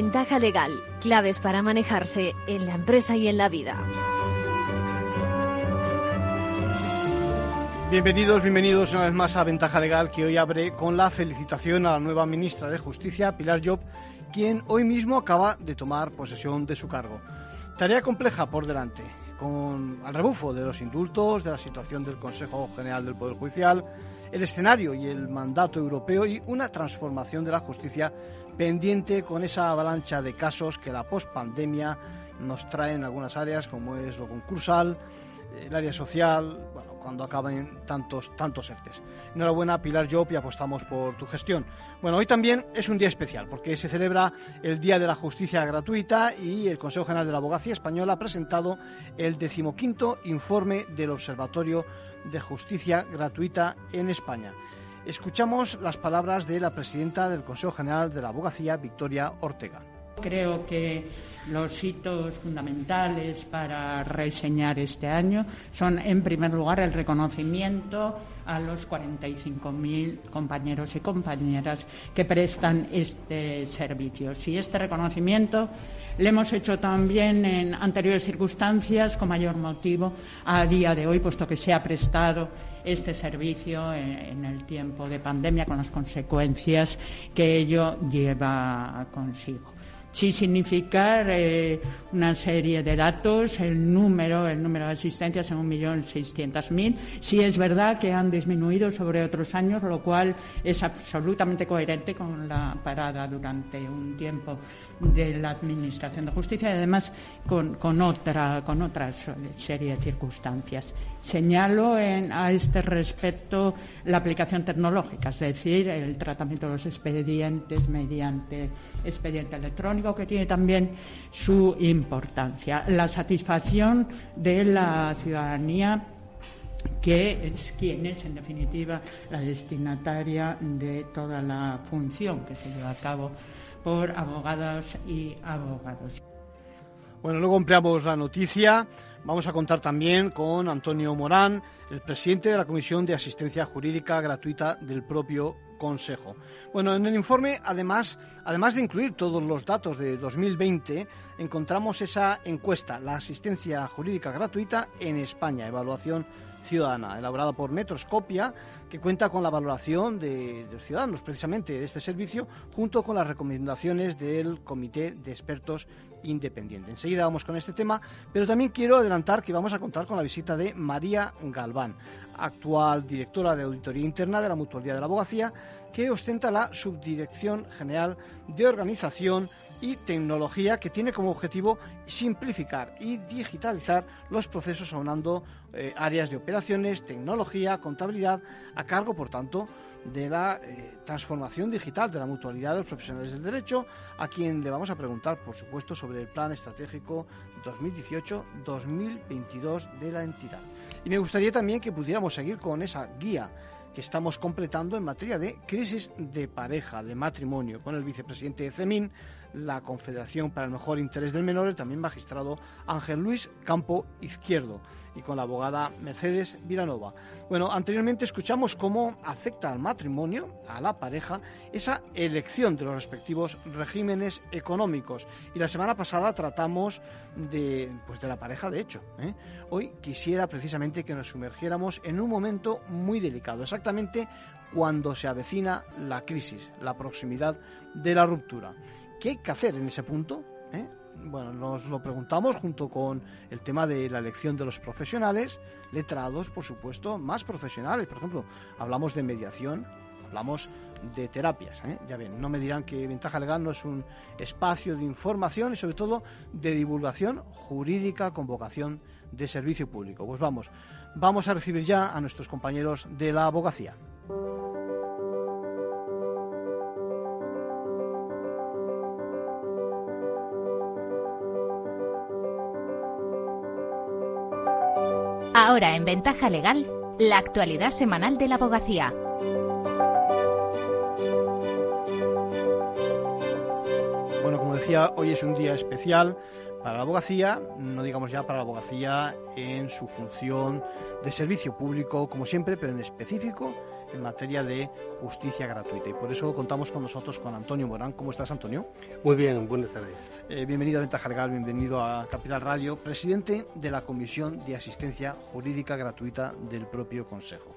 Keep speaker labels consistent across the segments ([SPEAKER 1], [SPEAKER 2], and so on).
[SPEAKER 1] Ventaja legal, claves para manejarse en la empresa y en la vida.
[SPEAKER 2] Bienvenidos, bienvenidos una vez más a Ventaja Legal, que hoy abre con la felicitación a la nueva ministra de Justicia, Pilar Job, quien hoy mismo acaba de tomar posesión de su cargo. Tarea compleja por delante, con el rebufo de los indultos, de la situación del Consejo General del Poder Judicial, el escenario y el mandato europeo y una transformación de la justicia pendiente con esa avalancha de casos que la pospandemia nos trae en algunas áreas, como es lo concursal, el área social, bueno, cuando acaben tantos, tantos ERTES. Enhorabuena, Pilar Job, y apostamos por tu gestión. Bueno, hoy también es un día especial, porque se celebra el Día de la Justicia Gratuita y el Consejo General de la Abogacía Española ha presentado el decimoquinto informe del Observatorio de Justicia Gratuita en España. Escuchamos las palabras de la presidenta del Consejo General de la Abogacía, Victoria Ortega.
[SPEAKER 3] Creo que los hitos fundamentales para reseñar este año son, en primer lugar, el reconocimiento a los 45.000 compañeros y compañeras que prestan este servicio. Y este reconocimiento lo hemos hecho también en anteriores circunstancias con mayor motivo a día de hoy, puesto que se ha prestado este servicio en el tiempo de pandemia con las consecuencias que ello lleva consigo sí significar eh, una serie de datos, el número, el número de asistencias en 1.600.000. Sí es verdad que han disminuido sobre otros años, lo cual es absolutamente coherente con la parada durante un tiempo de la Administración de Justicia y además con, con otra, con otras serie de circunstancias. Señalo a este respecto la aplicación tecnológica, es decir, el tratamiento de los expedientes mediante expediente electrónico, que tiene también su importancia. La satisfacción de la ciudadanía que es quien es, en definitiva, la destinataria de toda la función que se lleva a cabo por abogadas y abogados.
[SPEAKER 2] Bueno, luego ampliamos la noticia. Vamos a contar también con Antonio Morán, el presidente de la Comisión de Asistencia Jurídica Gratuita del propio Consejo. Bueno, en el informe, además, además de incluir todos los datos de 2020, encontramos esa encuesta, la asistencia jurídica gratuita en España, evaluación ciudadana, elaborada por Metroscopia, que cuenta con la valoración de, de, los ciudadanos precisamente de este servicio, junto con las recomendaciones del Comité de Expertos Independiente. Enseguida vamos con este tema, pero también quiero adelantar que vamos a contar con la visita de María Galván, actual directora de Auditoría Interna de la Mutualidad de la Abogacía, que ostenta la Subdirección General de Organización y Tecnología, que tiene como objetivo simplificar y digitalizar los procesos aunando eh, áreas de operaciones, tecnología, contabilidad, a cargo, por tanto, de la eh, transformación digital de la mutualidad de los profesionales del derecho, a quien le vamos a preguntar, por supuesto, sobre el plan estratégico 2018-2022 de la entidad. Y me gustaría también que pudiéramos seguir con esa guía que estamos completando en materia de crisis de pareja, de matrimonio, con el vicepresidente de CEMIN, la Confederación para el Mejor Interés del Menor, el también magistrado Ángel Luis Campo Izquierdo, y con la abogada Mercedes Vilanova. Bueno, anteriormente escuchamos cómo afecta al matrimonio, a la pareja, esa elección de los respectivos regímenes económicos. Y la semana pasada tratamos de, pues de la pareja, de hecho. ¿eh? Hoy quisiera precisamente que nos sumergiéramos en un momento muy delicado, exactamente cuando se avecina la crisis, la proximidad de la ruptura. ¿Qué hay que hacer en ese punto? ¿Eh? Bueno, nos lo preguntamos junto con el tema de la elección de los profesionales, letrados, por supuesto, más profesionales. Por ejemplo, hablamos de mediación, hablamos de terapias. ¿eh? Ya ven, no me dirán que Ventaja Legal no es un espacio de información y sobre todo de divulgación jurídica con vocación de servicio público. Pues vamos, vamos a recibir ya a nuestros compañeros de la abogacía.
[SPEAKER 1] Ahora en Ventaja Legal, la actualidad semanal de la abogacía.
[SPEAKER 2] Bueno, como decía, hoy es un día especial para la abogacía, no digamos ya para la abogacía en su función de servicio público, como siempre, pero en específico en materia de justicia gratuita. Y por eso contamos con nosotros con Antonio Morán. ¿Cómo estás, Antonio?
[SPEAKER 4] Muy bien, buenas tardes.
[SPEAKER 2] Eh, bienvenido a Ventaja Legal, bienvenido a Capital Radio, presidente de la Comisión de Asistencia Jurídica Gratuita del propio Consejo.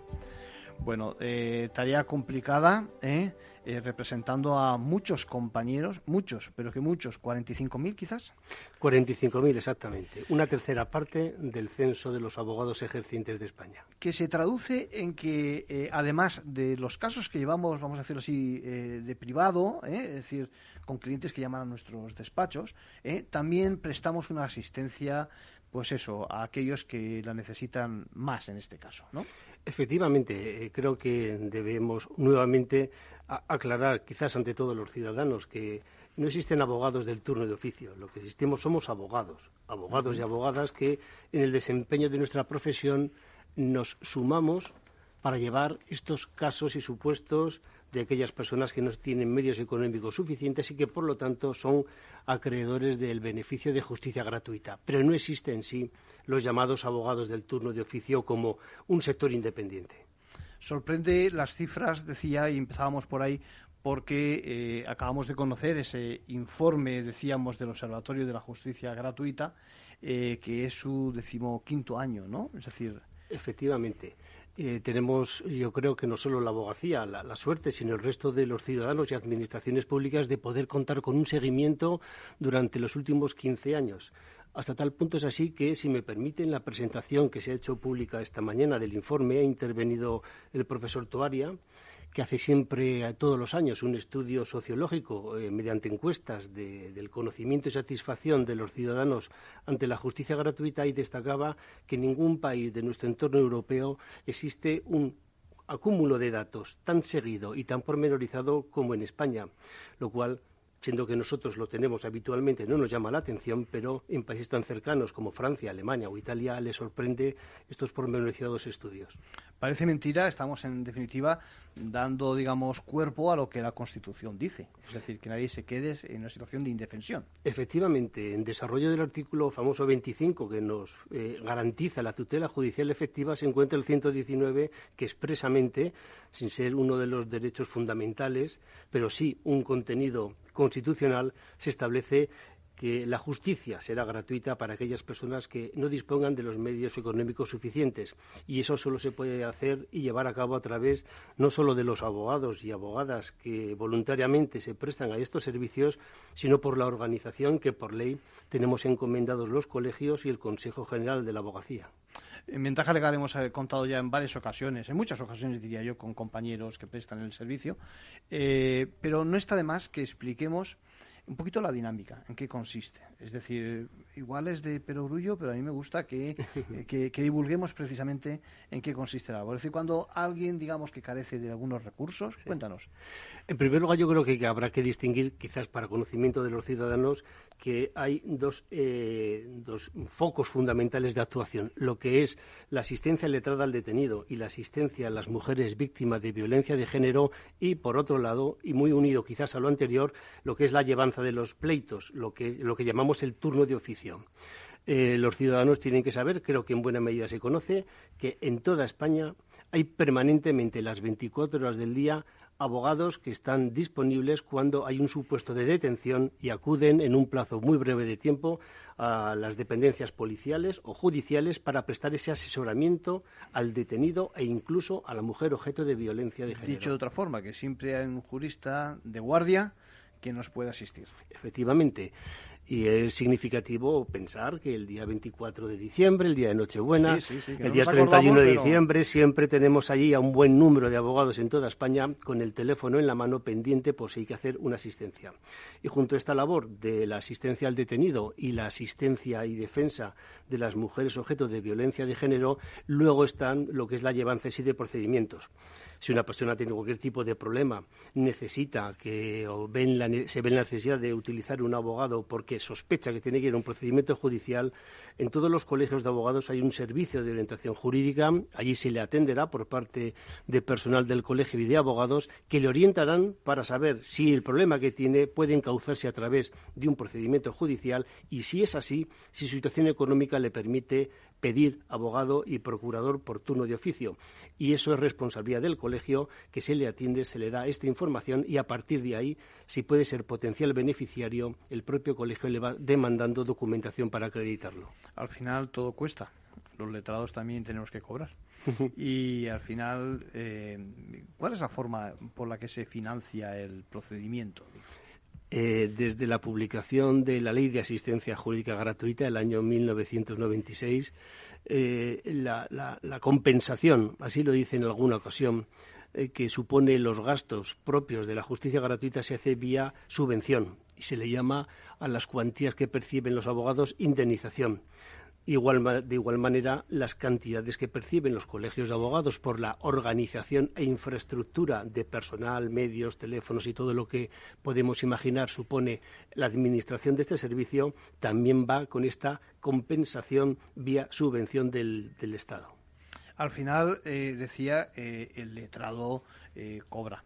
[SPEAKER 2] Bueno, eh, tarea complicada, ¿eh? Eh, representando a muchos compañeros, muchos, pero que muchos, 45.000 quizás.
[SPEAKER 4] 45.000 exactamente, una tercera parte del censo de los abogados ejercientes de España.
[SPEAKER 2] Que se traduce en que, además de los casos que llevamos, vamos a decirlo así, de privado, es decir, con clientes que llaman a nuestros despachos, también prestamos una asistencia pues eso, a aquellos que la necesitan más en este caso, ¿no?
[SPEAKER 4] Efectivamente, eh, creo que debemos nuevamente aclarar, quizás ante todos los ciudadanos, que no existen abogados del turno de oficio. Lo que existimos somos abogados, abogados y abogadas que en el desempeño de nuestra profesión nos sumamos para llevar estos casos y supuestos de aquellas personas que no tienen medios económicos suficientes y que, por lo tanto, son acreedores del beneficio de justicia gratuita. Pero no existe en sí los llamados abogados del turno de oficio como un sector independiente.
[SPEAKER 2] Sorprende las cifras, decía, y empezábamos por ahí, porque eh, acabamos de conocer ese informe, decíamos, del Observatorio de la Justicia Gratuita, eh, que es su decimoquinto año, ¿no? Es decir.
[SPEAKER 4] Efectivamente. Eh, tenemos, yo creo que no solo la abogacía, la, suerte, sino el resto de los ciudadanos y administraciones públicas de poder contar con un seguimiento durante los últimos 15 años. Hasta tal punto es así que, si me permiten, la presentación que se ha hecho pública esta mañana del informe ha intervenido el profesor Toaria que hace siempre todos los años un estudio sociológico eh, mediante encuestas del conocimiento y satisfacción de los ciudadanos ante la justicia gratuita y destacaba que en ningún país de nuestro entorno europeo existe un acúmulo de datos tan seguido y tan pormenorizado como en España, lo cual siendo que nosotros lo tenemos habitualmente, no nos llama la atención, pero en países tan cercanos como Francia, Alemania o Italia les sorprende estos pormenorizados estudios.
[SPEAKER 2] Parece mentira, estamos en definitiva dando, digamos, cuerpo a lo que la Constitución dice, es decir, que nadie se quede en una situación de indefensión.
[SPEAKER 4] Efectivamente, en desarrollo del artículo famoso 25 que nos eh, garantiza la tutela judicial efectiva se encuentra el 119 que expresamente, sin ser uno de los derechos fundamentales, pero sí un contenido constitucional, se establece que la justicia será gratuita para aquellas personas que no dispongan de los medios económicos suficientes. Y eso solo se puede hacer y llevar a cabo a través no solo de los abogados y abogadas que voluntariamente se prestan a estos servicios, sino por la organización que por ley tenemos encomendados los colegios y el Consejo General de la Abogacía.
[SPEAKER 2] En ventaja legal hemos eh, contado ya en varias ocasiones, en muchas ocasiones diría yo, con compañeros que prestan el servicio, eh, pero no está de más que expliquemos un poquito la dinámica, en qué consiste. Es decir, igual es de perogrullo, pero a mí me gusta que, que, divulguemos precisamente en qué consiste la Es decir, cuando alguien, digamos, que carece de algunos recursos, cuéntanos.
[SPEAKER 4] En primer lugar, yo creo que habrá que distinguir, quizás para conocimiento de los ciudadanos, que hay dos, eh, dos focos fundamentales de actuación. Lo que es la asistencia letrada al detenido y la asistencia a las mujeres víctimas de violencia de género y, por otro lado, y muy unido quizás a lo anterior, lo que es la llevanza de los pleitos, lo que, lo que llamamos el turno de oficio. Eh, los ciudadanos tienen que saber, creo que en buena medida se conoce, que en toda España hay permanentemente las 24 horas del día abogados que están disponibles cuando hay un supuesto de detención y acuden en un plazo muy breve de tiempo a las dependencias policiales o judiciales para prestar ese asesoramiento al detenido e incluso a la mujer objeto de violencia de género.
[SPEAKER 2] Dicho de otra forma, que siempre hay un jurista de guardia que nos puede asistir.
[SPEAKER 4] Efectivamente. Y es significativo pensar que el día 24 de diciembre, el día de Nochebuena, el día 31 de diciembre, siempre tenemos allí a un buen número de abogados en toda España con el teléfono en la mano pendiente por si hay que hacer una asistencia. Y junto a esta labor de la asistencia al detenido y la asistencia y defensa de las mujeres objeto de violencia de género, luego están lo que es la llevanza y de procedimientos si una persona tiene cualquier tipo de problema, necesita que o se ve la necesidad de utilizar un abogado porque sospecha que tiene que ir a un procedimiento judicial, en todos los colegios de abogados hay un servicio de orientación jurídica, allí se le atenderá por parte de personal del colegio y de abogados que le orientarán para saber si el problema que tiene puede encauzarse a través de un procedimiento judicial y si es así, si su situación económica le permite pedir abogado y procurador por turno de oficio. Y eso es responsabilidad del colegio, que se le atiende, se le da esta información y a partir de ahí, si puede ser potencial beneficiario, el propio colegio le va demandando documentación para acreditarlo.
[SPEAKER 2] Al final todo cuesta. Los letrados también tenemos que cobrar. y al final, eh, ¿cuál es la forma por la que se financia el procedimiento?
[SPEAKER 4] Eh, desde la publicación de la Ley de Asistencia Jurídica Gratuita el año 1996, eh, la, compensación, así lo dice en alguna ocasión, eh, que supone los gastos propios de la justicia gratuita se hace vía subvención y se le llama a las cuantías que perciben los abogados indemnización de igual manera, las cantidades que perciben los colegios de abogados por la organización e infraestructura de personal, medios, teléfonos y todo lo que podemos imaginar supone la administración de este servicio, también va con esta compensación vía subvención del, Estado.
[SPEAKER 2] Al final, eh, decía, eh, el letrado eh, cobra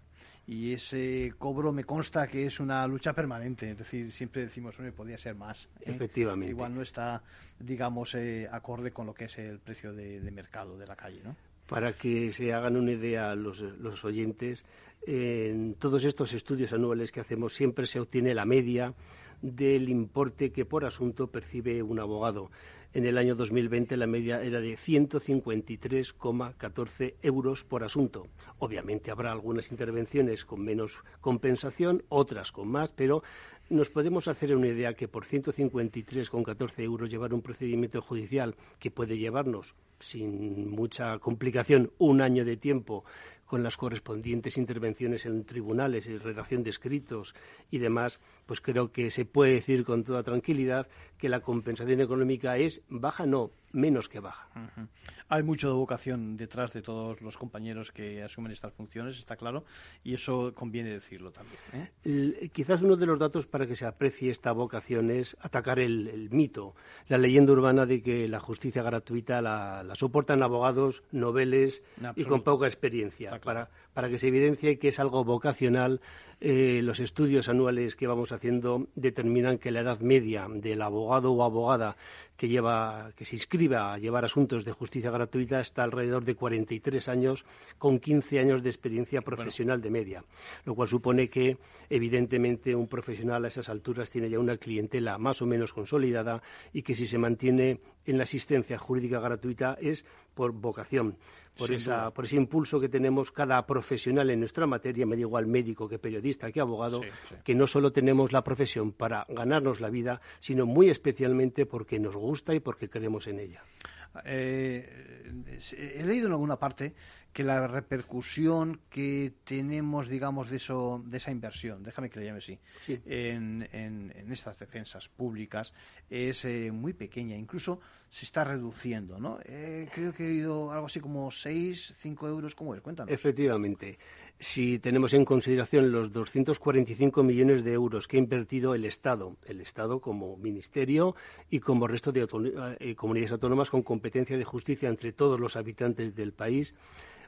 [SPEAKER 2] y ese cobro me consta que es una lucha permanente. Es decir, siempre decimos, me podía ser más.
[SPEAKER 4] ¿eh? Efectivamente.
[SPEAKER 2] Igual no está, digamos, eh, acorde con lo que es el precio de, mercado de la calle, ¿no?
[SPEAKER 4] Para que se hagan una idea los, los oyentes, en todos estos estudios anuales que hacemos siempre se obtiene la media del importe que por asunto percibe un abogado. En el año 2020 la media era de 153,14 euros por asunto. Obviamente habrá algunas intervenciones con menos compensación, otras con más, pero nos podemos hacer una idea que por 153,14 euros llevar un procedimiento judicial que puede llevarnos sin mucha complicación un año de tiempo con las correspondientes intervenciones en tribunales y redacción de escritos y demás, pues creo que se puede decir con toda tranquilidad que la compensación económica es baja, no, menos que baja.
[SPEAKER 2] Hay mucha vocación detrás de todos los compañeros que asumen estas funciones, está claro, y eso conviene decirlo también.
[SPEAKER 4] ¿eh? quizás uno de los datos para que se aprecie esta vocación es atacar el, mito, la leyenda urbana de que la justicia gratuita la, soportan abogados, noveles y con poca experiencia, para, para que se evidencie que es algo vocacional eh, los estudios anuales que vamos haciendo determinan que la edad media del abogado o abogada que, lleva, que se inscribe a llevar asuntos de justicia gratuita está alrededor de 43 años, con 15 años de experiencia profesional de media, lo cual supone que, evidentemente, un profesional a esas alturas tiene ya una clientela más o menos consolidada y que si se mantiene en la asistencia jurídica gratuita es por vocación, por, ese impulso que tenemos cada profesional en nuestra materia, me da igual médico que periodista que abogado, que no solo tenemos la profesión para ganarnos la vida, sino muy especialmente porque nos gusta y porque creemos en ella.
[SPEAKER 2] Eh, he leído en alguna parte que la repercusión que tenemos, digamos, de, eso, de esa inversión, déjame que le llame así, En, en, estas defensas públicas es eh, muy pequeña, incluso se está reduciendo, ¿no? Eh, creo que he oído algo así como 6, 5 euros, ¿cómo es? Cuéntanos.
[SPEAKER 4] Efectivamente. Si tenemos en consideración los 245 millones de euros que ha invertido el Estado, el Estado como ministerio y como resto de eh, comunidades autónomas con competencia de justicia entre todos los habitantes del país,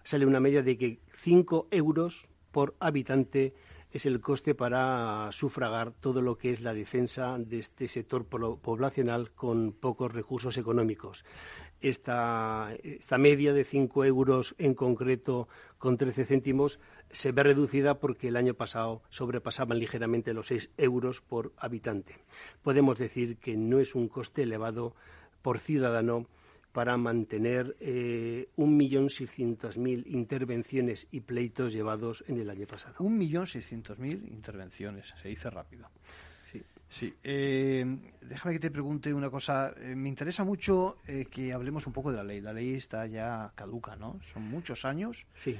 [SPEAKER 4] sale una media de que 5 euros por habitante es el coste para sufragar todo lo que es la defensa de este sector poblacional con pocos recursos económicos. Esta, media de 5 euros en concreto con 13 céntimos se ve reducida porque el año pasado sobrepasaban ligeramente los 6 euros por habitante. Podemos decir que no es un coste elevado por ciudadano para mantener eh, 1.600.000 intervenciones y pleitos llevados en el año pasado.
[SPEAKER 2] 1.600.000 intervenciones, se dice rápido. Sí, eh, déjame que te pregunte una cosa. Eh, me interesa mucho eh, que hablemos un poco de la ley. La ley está ya caduca, ¿no? Son muchos años.
[SPEAKER 4] Sí.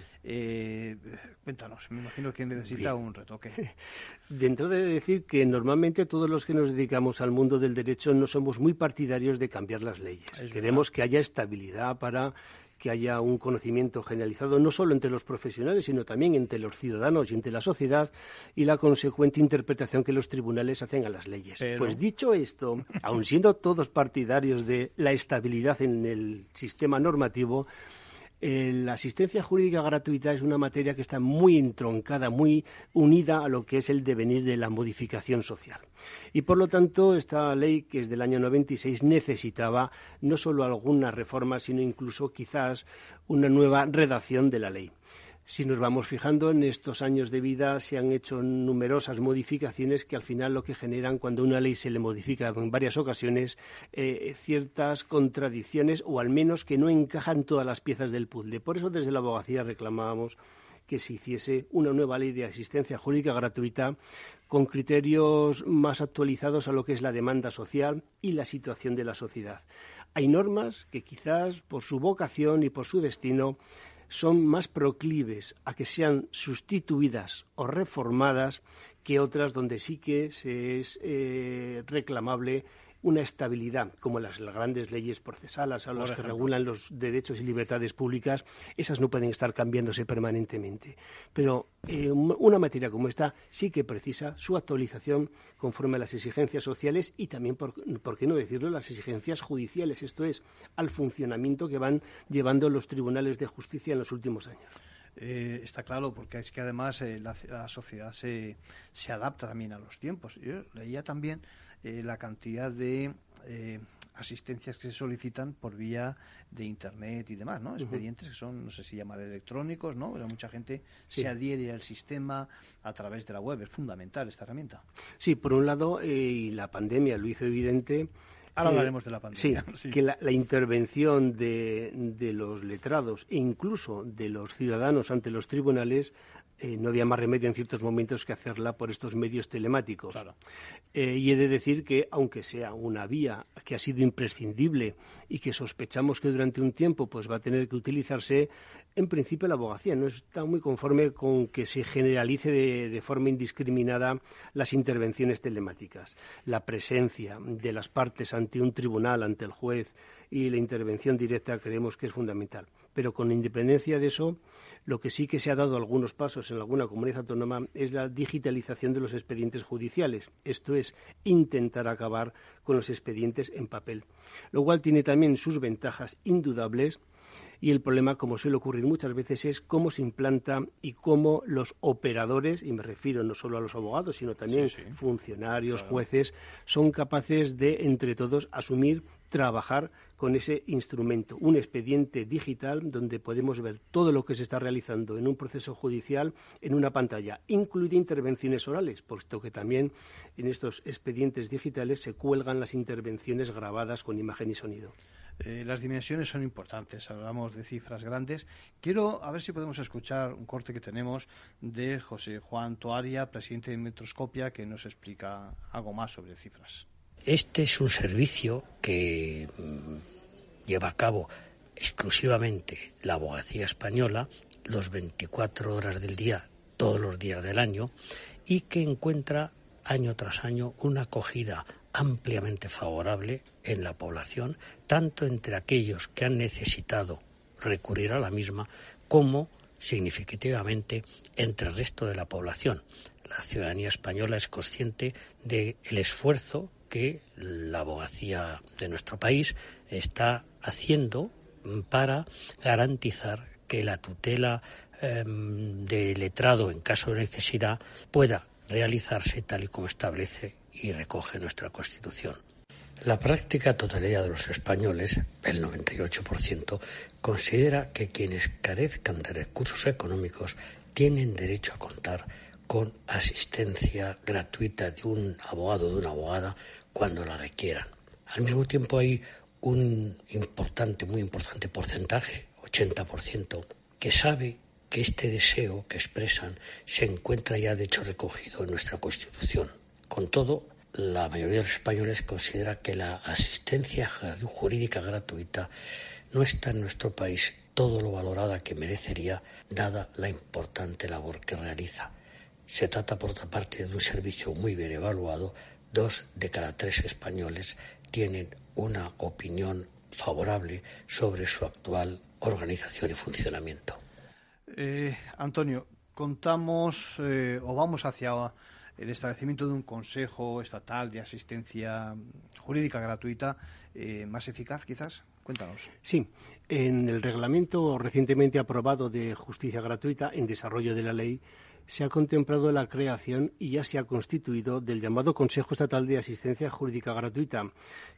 [SPEAKER 2] cuéntanos, me imagino que necesita un retoque.
[SPEAKER 4] Dentro de decir que normalmente todos los que nos dedicamos al mundo del derecho no somos muy partidarios de cambiar las leyes. Queremos que haya estabilidad para que haya un conocimiento generalizado no solo entre los profesionales, sino también entre los ciudadanos y entre la sociedad y la consecuente interpretación que los tribunales hacen a las leyes. Pues dicho esto, aun siendo todos partidarios de la estabilidad en el sistema normativo, Eh, la asistencia jurídica gratuita es una materia que está muy entroncada, muy unida a lo que es el devenir de la modificación social. Y por lo tanto, esta ley, que es del año 96, necesitaba no solo alguna reforma, sino incluso quizás una nueva redacción de la ley. Si nos vamos fijando en estos años de vida, se han hecho numerosas modificaciones que al final lo que generan cuando una ley se le modifica en varias ocasiones eh, ciertas contradicciones o al menos que no encajan todas las piezas del puzzle. Por eso desde la abogacía reclamábamos que se hiciese una nueva ley de asistencia jurídica gratuita con criterios más actualizados a lo que es la demanda social y la situación de la sociedad. Hay normas que quizás por su vocación y por su destino son más proclives a que sean sustituidas o reformadas que otras donde sí que se es eh, reclamable una estabilidad, como las, grandes leyes procesales o las que regulan los derechos y libertades públicas, esas no pueden estar cambiándose permanentemente. Pero eh, una materia como esta sí que precisa su actualización conforme a las exigencias sociales y también, por, qué no decirlo, las exigencias judiciales, esto es, al funcionamiento que van llevando los tribunales de justicia en los últimos años.
[SPEAKER 2] Eh, está claro, porque es que además eh, la, sociedad se, se adapta también a los tiempos. Yo leía también eh, la cantidad de eh, asistencias que se solicitan por vía de internet y demás, ¿no? Expedientes que son, no sé si llamar electrónicos, ¿no? Pero mucha gente se adhiere al sistema a través de la web. Es fundamental esta herramienta.
[SPEAKER 4] Sí, por un lado, eh, y la pandemia lo hizo evidente.
[SPEAKER 2] Ahora hablaremos de la pandemia.
[SPEAKER 4] Sí, que la, intervención de, de, los letrados e incluso de los ciudadanos ante los tribunales eh, no había más remedio en ciertos momentos que hacerla por estos medios telemáticos. Eh, y he de decir que, aunque sea una vía que ha sido imprescindible y que sospechamos que durante un tiempo pues, va a tener que utilizarse, en principio la abogacía no está muy conforme con que se generalice de, de forma indiscriminada las intervenciones telemáticas. La presencia de las partes ante un tribunal, ante el juez y la intervención directa creemos que es fundamental. Pero con independencia de eso, lo que sí que se ha dado algunos pasos en alguna comunidad autónoma es la digitalización de los expedientes judiciales. Esto es, intentar acabar con los expedientes en papel. Lo cual tiene también sus ventajas indudables y el problema, como suele ocurrir muchas veces, es cómo se implanta y cómo los operadores, y me refiero no solo a los abogados, sino también funcionarios, jueces, son capaces de, entre todos, asumir, trabajar con ese instrumento, un expediente digital donde podemos ver todo lo que se está realizando en un proceso judicial en una pantalla, incluida intervenciones orales, puesto que también en estos expedientes digitales se cuelgan las intervenciones grabadas con imagen y sonido.
[SPEAKER 2] Eh, las dimensiones son importantes, hablamos de cifras grandes. Quiero a ver si podemos escuchar un corte que tenemos de José Juan Toaria, presidente de Metroscopia, que nos explica algo más sobre cifras.
[SPEAKER 5] Este es un servicio que mm, lleva a cabo exclusivamente la abogacía española los 24 horas del día, todos los días del año, y que encuentra año tras año una acogida ampliamente favorable en la población, tanto entre aquellos que han necesitado recurrir a la misma como significativamente entre el resto de la población. La ciudadanía española es consciente del esfuerzo que la abogacía de nuestro país está haciendo para garantizar que la tutela em, de letrado en caso de necesidad pueda realizarse tal y como establece y recoge nuestra Constitución. La práctica totalidad de los españoles, el 98%, considera que quienes carezcan de recursos económicos tienen derecho a contar con asistencia gratuita de un abogado o de una abogada cuando la requieran. Al mismo tiempo hay un importante, muy importante porcentaje, 80%, que sabe que este deseo que expresan se encuentra ya de hecho recogido en nuestra Constitución. Con todo, la mayoría de los españoles considera que la asistencia jurídica gratuita no está en nuestro país todo lo valorada que merecería dada la importante labor que realiza. Se trata, por otra parte, de un servicio muy bien evaluado. Dos de cada tres españoles tienen una opinión favorable sobre su actual organización y funcionamiento.
[SPEAKER 2] Eh, Antonio, contamos eh, o vamos hacia el establecimiento de un Consejo Estatal de Asistencia Jurídica Gratuita eh, más eficaz, quizás? Cuéntanos.
[SPEAKER 4] Sí, en el reglamento recientemente aprobado de justicia gratuita, en desarrollo de la ley, se ha contemplado la creación y ya se ha constituido del llamado Consejo Estatal de Asistencia Jurídica Gratuita,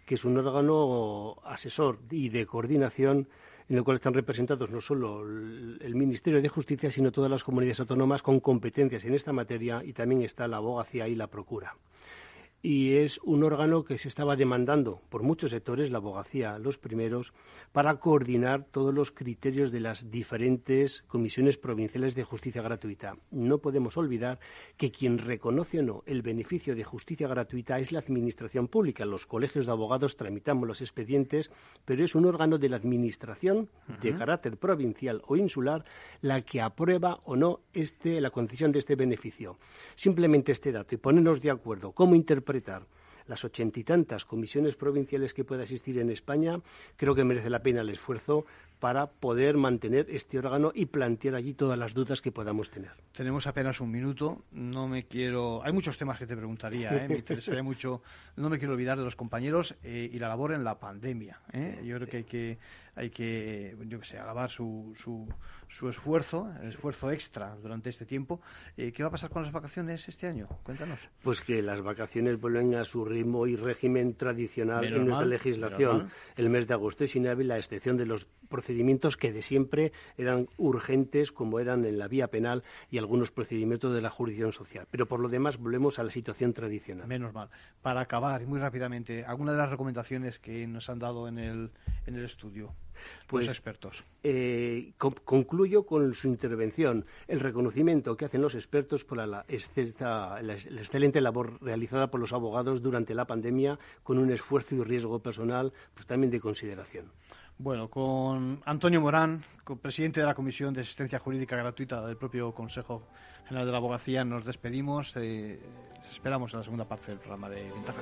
[SPEAKER 4] que es un órgano asesor y de coordinación en el cual están representados no solo el Ministerio de Justicia, sino todas las comunidades autónomas con competencias en esta materia y también está la abogacía y la procura y es un órgano que se estaba demandando por muchos sectores, la abogacía los primeros, para coordinar todos los criterios de las diferentes comisiones provinciales de justicia gratuita. No podemos olvidar que quien reconoce o no el beneficio de justicia gratuita es la Administración Pública. Los colegios de abogados tramitamos los expedientes, pero es un órgano de la Administración de carácter provincial o insular la que aprueba o no este, la concesión de este beneficio. Simplemente este dato y ponernos de acuerdo cómo interpretar interpretar las ochenta y tantas comisiones provinciales que pueda existir en España, creo que merece la pena el esfuerzo para poder mantener este órgano y plantear allí todas las dudas que podamos tener.
[SPEAKER 2] Tenemos apenas un minuto. No me quiero. Hay muchos temas que te preguntaría. ¿eh? Me interesaría mucho. No me quiero olvidar de los compañeros eh, y la labor en la pandemia. ¿eh? Yo creo que hay que hay que, yo que sé, alabar su, su, su esfuerzo, el esfuerzo extra durante este tiempo. ¿Qué va a pasar con las vacaciones este año? Cuéntanos.
[SPEAKER 4] Pues que las vacaciones vuelven a su ritmo y régimen tradicional en nuestra legislación. El mes de agosto es inhábil, a excepción de los procedimientos que de siempre eran urgentes, como eran en la vía penal y algunos procedimientos de la jurisdicción social. Pero por lo demás volvemos a la situación tradicional.
[SPEAKER 2] Menos mal. Para acabar, y muy rápidamente, ¿alguna de las recomendaciones que nos han dado en el, en el estudio? Pues, los expertos.
[SPEAKER 4] Eh, concluyo con su intervención. El reconocimiento que hacen los expertos por la, la, excelente labor realizada por los abogados durante la pandemia, con un esfuerzo y riesgo personal, pues también de consideración.
[SPEAKER 2] Bueno, con Antonio Morán, presidente de la Comisión de Asistencia Jurídica Gratuita del propio Consejo General de la Abogacía, nos despedimos. Eh, esperamos en la segunda parte del programa de Ventaja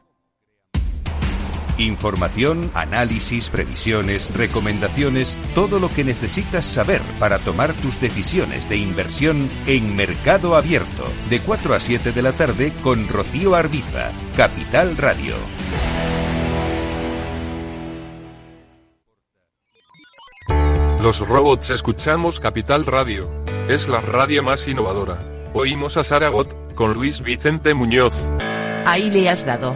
[SPEAKER 6] Información, análisis, previsiones, recomendaciones, todo lo que necesitas saber para tomar tus decisiones de inversión en Mercado Abierto, de 4 a 7 de la tarde con Rocío Arbiza, Capital Radio.
[SPEAKER 7] Los robots escuchamos Capital Radio. Es la radio más innovadora. Oímos a Saragot, con Luis Vicente Muñoz.
[SPEAKER 8] Ahí le has dado.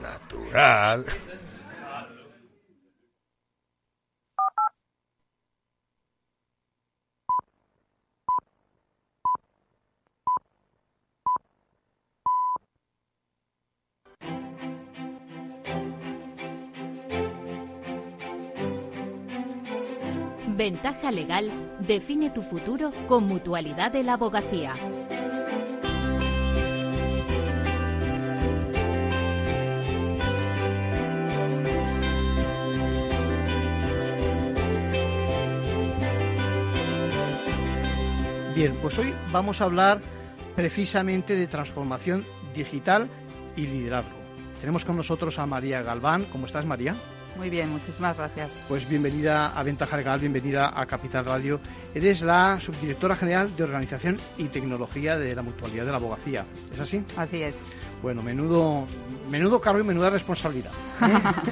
[SPEAKER 9] Natural.
[SPEAKER 1] Ventaja legal define tu futuro con mutualidad de la abogacía.
[SPEAKER 2] Bien, pues hoy vamos a hablar precisamente de transformación digital y liderazgo. Tenemos con nosotros a María Galván. ¿Cómo estás, María?
[SPEAKER 10] Muy bien, muchísimas gracias.
[SPEAKER 2] Pues bienvenida a Ventaja Legal, bienvenida a Capital Radio. Eres la subdirectora general de Organización y Tecnología de la Mutualidad de la Abogacía. ¿Es así?
[SPEAKER 10] Así es.
[SPEAKER 2] Bueno, menudo, menudo cargo y menuda responsabilidad.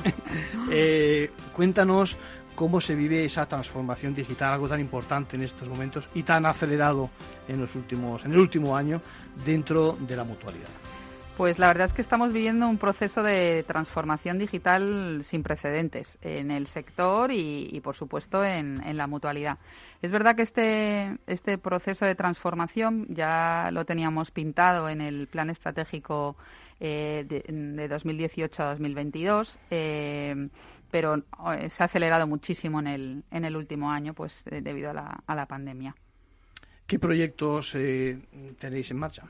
[SPEAKER 2] ¿eh? Eh, cuéntanos cómo se vive esa transformación digital, algo tan importante en estos momentos y tan acelerado en los últimos, en el último año dentro de la mutualidad.
[SPEAKER 10] Pues la verdad es que estamos viviendo un proceso de transformación digital sin precedentes en el sector y, por supuesto, en, la mutualidad. Es verdad que este, este proceso de transformación ya lo teníamos pintado en el plan estratégico eh, de, 2018 a 2022. Eh, pero eh, se ha acelerado muchísimo en el, en el último año pues debido a la, a la pandemia.
[SPEAKER 2] ¿Qué proyectos tenéis en marcha?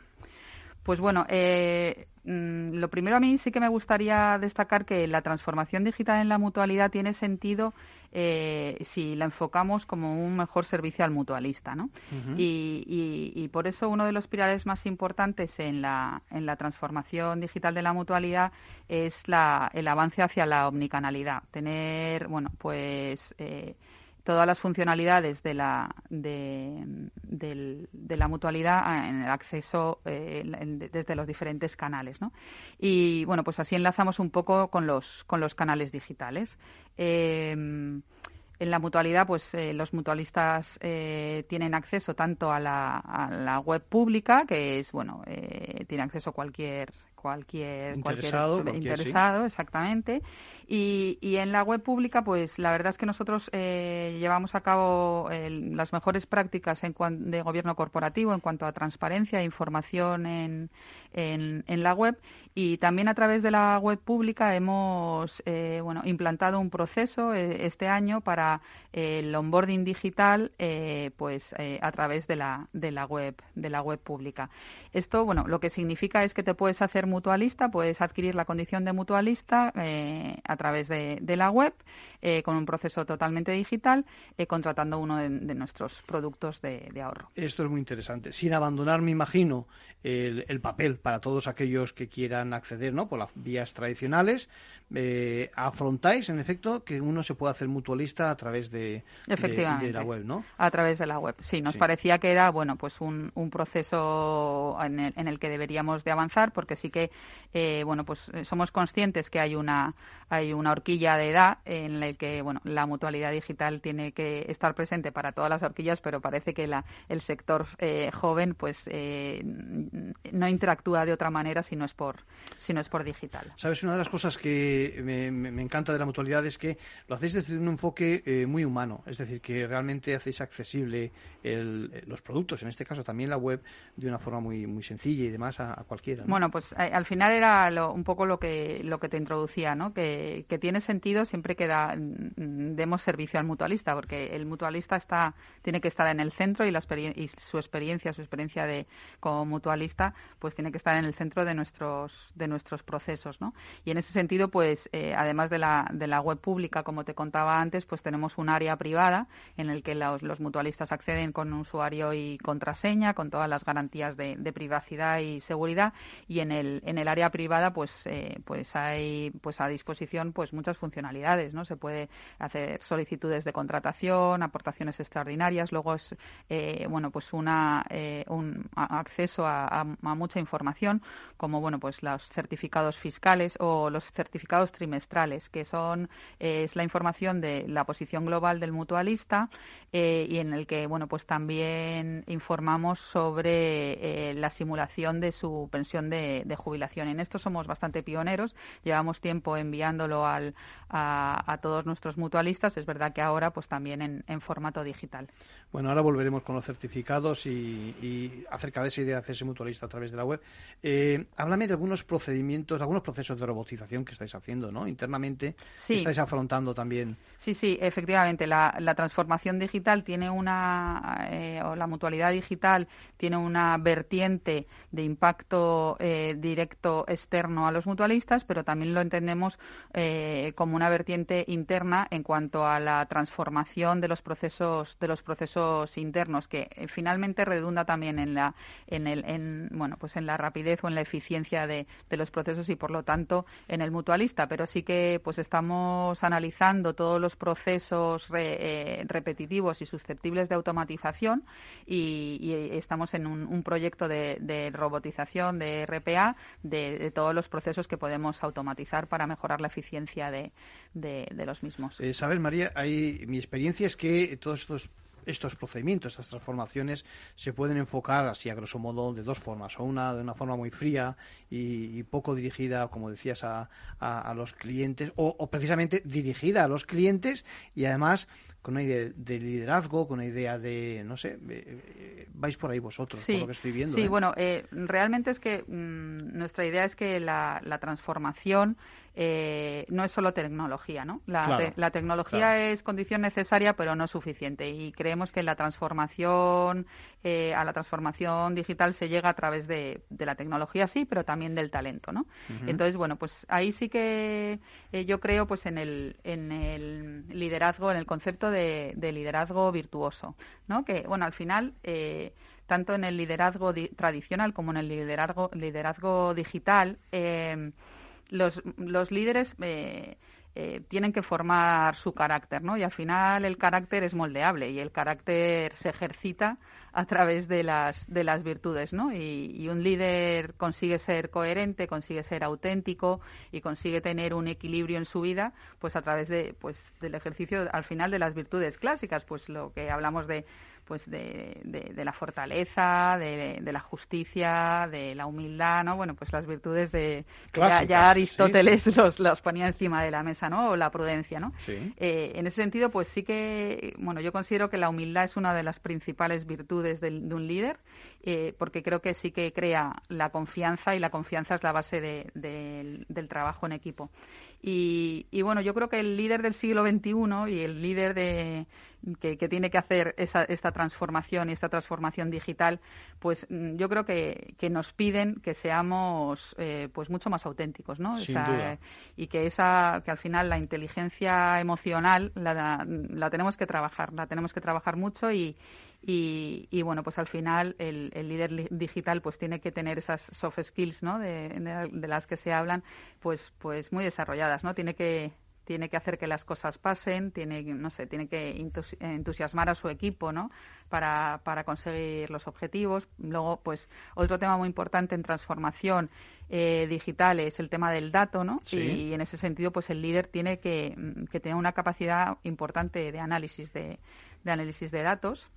[SPEAKER 10] Pues bueno, eh, mm, lo primero a mí sí que me gustaría destacar que la transformación digital en la mutualidad tiene sentido eh, si la enfocamos como un mejor servicio al mutualista, ¿no? y, por eso uno de los pilares más importantes en la, en la transformación digital de la mutualidad es la, el avance hacia la omnicanalidad. Tener, bueno, pues... Eh, todas las funcionalidades de la, de, la mutualidad en el acceso eh, desde los diferentes canales. ¿no? Y bueno, pues así enlazamos un poco con los, con los canales digitales. Em, en la mutualidad, pues eh, los mutualistas eh, tienen acceso tanto a la, a la, web pública, que es, bueno, tiene acceso cualquier cualquier
[SPEAKER 2] interesado,
[SPEAKER 10] cualquier, interesado exactamente. Y, y, en la web pública pues la verdad es que nosotros eh, llevamos a cabo las mejores prácticas en de gobierno corporativo en cuanto a transparencia e información en, en, en, la web. Y también a través de la web pública hemos eh, bueno implantado un proceso eh, este año para el onboarding digital pues a través de la de la web de la web pública. Esto bueno lo que significa es que te puedes hacer mutualista, puedes adquirir la condición de mutualista eh, a través de, la web eh, con un proceso totalmente digital, eh, contratando uno de, nuestros productos de, ahorro.
[SPEAKER 2] Esto es muy interesante. Sin abandonar, me imagino, el, papel para todos aquellos que quieran acceder ¿no? por las vías tradicionales, afrontáis, en efecto, que uno se pueda hacer mutualista a través de, la web, ¿no?
[SPEAKER 10] A través de la web, sí. Nos parecía que era, bueno, pues un, proceso en el, en el que deberíamos de avanzar, porque sí que eh, bueno, pues eh, somos conscientes que hay una, hay una horquilla de edad en la que, bueno, la mutualidad digital tiene que estar presente para todas las horquillas, pero parece que la, el sector eh, joven, pues, no interactúa de otra manera si no es por, si no es por digital.
[SPEAKER 2] Sabes, una de las cosas que me, encanta de la mutualidad es que lo hacéis desde un enfoque muy humano, es decir, que realmente hacéis accesible los productos, en este caso también la web, de una forma muy, muy sencilla y demás a, cualquiera.
[SPEAKER 10] Bueno, pues al final era un poco lo que, lo que te introducía, ¿no? Que, tiene sentido siempre que mm, demos servicio al mutualista, porque el mutualista está, tiene que estar en el centro y, la y su experiencia, su experiencia de como mutualista, pues tiene que estar en el centro de nuestros, de nuestros procesos, ¿no? Y en ese sentido, pues eh, además de la, de la web pública, como te contaba antes, pues tenemos un área privada en el que los, mutualistas acceden con usuario y contraseña, con todas las garantías de, privacidad y seguridad, y en el en el área privada pues eh, pues hay pues a disposición pues muchas funcionalidades no se puede hacer solicitudes de contratación aportaciones extraordinarias luego es eh, bueno pues una un acceso a, mucha información como bueno pues los certificados fiscales o los certificados trimestrales que son es la información de la posición global del mutualista y en el que, bueno, pues también informamos sobre la simulación de su pensión de, jubilación. En esto somos bastante pioneros. Llevamos tiempo enviándolo al, a, todos nuestros mutualistas. Es verdad que ahora, pues también en formato digital.
[SPEAKER 2] Bueno, ahora volveremos con los certificados y, acerca de esa idea de hacerse mutualista a través de la web. Eh, háblame de algunos procedimientos, algunos procesos de robotización que estáis haciendo, ¿no? Internamente, que estáis afrontando también.
[SPEAKER 10] Sí, sí, efectivamente. La, transformación digital tiene una, eh, o la mutualidad digital tiene una vertiente de impacto eh, directo externo a los mutualistas, pero también lo entendemos como una vertiente interna en cuanto a la transformación de los procesos, de los procesos internos que eh, finalmente redunda también en la en el en, bueno pues en la rapidez o en la eficiencia de, los procesos y por lo tanto en el mutualista pero sí que pues estamos analizando todos los procesos eh, repetitivos y susceptibles de automatización y, estamos en un, proyecto de, robotización de RPA de, todos los procesos que podemos automatizar para mejorar la eficiencia de, los mismos.
[SPEAKER 2] Eh, Sabes, María, hay, mi experiencia es que todos estos estos procedimientos, estas transformaciones, se pueden enfocar así a grosso modo de dos formas. O una de una forma muy fría y, poco dirigida, como decías, a, a, los clientes, o, precisamente dirigida a los clientes y además con una idea de liderazgo, con una idea de, no sé, eh, vais por ahí vosotros, por lo que estoy viendo.
[SPEAKER 10] Sí,
[SPEAKER 2] ¿eh?
[SPEAKER 10] bueno, eh, realmente es que mm, nuestra idea es que la, la transformación eh, no es solo tecnología, ¿no? La, la tecnología es condición necesaria, pero no suficiente. Y creemos que la transformación, eh, a la transformación digital se llega a través de, la tecnología, sí, pero también del talento, ¿no? Entonces, bueno, pues ahí sí que eh, yo creo, pues en el, en el liderazgo, en el concepto de, liderazgo virtuoso, ¿no? Que, bueno, al final tanto en el liderazgo tradicional como en el liderazgo, liderazgo digital, eh, los, los líderes eh, eh, tienen que formar su carácter, ¿no? Y al final el carácter es moldeable y el carácter se ejercita a través de las, de las virtudes, ¿no? Y, un líder consigue ser coherente, consigue ser auténtico y consigue tener un equilibrio en su vida, pues a través de, pues, del ejercicio al final de las virtudes clásicas, pues lo que hablamos de pues de, de, la fortaleza, de, de, la justicia, de la humildad, ¿no? Bueno, pues las virtudes de ya, Aristóteles Los, los ponía encima de la mesa, ¿no? O la prudencia, ¿no? Eh, en ese sentido, pues sí que, bueno, yo considero que la humildad es una de las principales virtudes de, un líder, eh, porque creo que sí que crea la confianza y la confianza es la base del, del trabajo en equipo. Y, y, bueno, yo creo que el líder del siglo XXI y el líder de, que, tiene que hacer esa, esta transformación y esta transformación digital, pues mm, yo creo que, que nos piden que seamos eh, pues mucho más auténticos, ¿no? y que esa que al final la inteligencia emocional la, la tenemos que trabajar, la tenemos que trabajar mucho y, y, bueno, pues al final el, el, líder digital pues tiene que tener esas soft skills, ¿no? De, de, las que se hablan, pues, pues muy desarrolladas, ¿no? Tiene que tiene que hacer que las cosas pasen, tiene, no sé, tiene que entusiasmar a su equipo, ¿no? Para, para conseguir los objetivos. Luego, pues, otro tema muy importante en transformación eh, digital es el tema del dato, ¿no? Y, en ese sentido, pues, el líder tiene que, que tener una capacidad importante de análisis de, de análisis de datos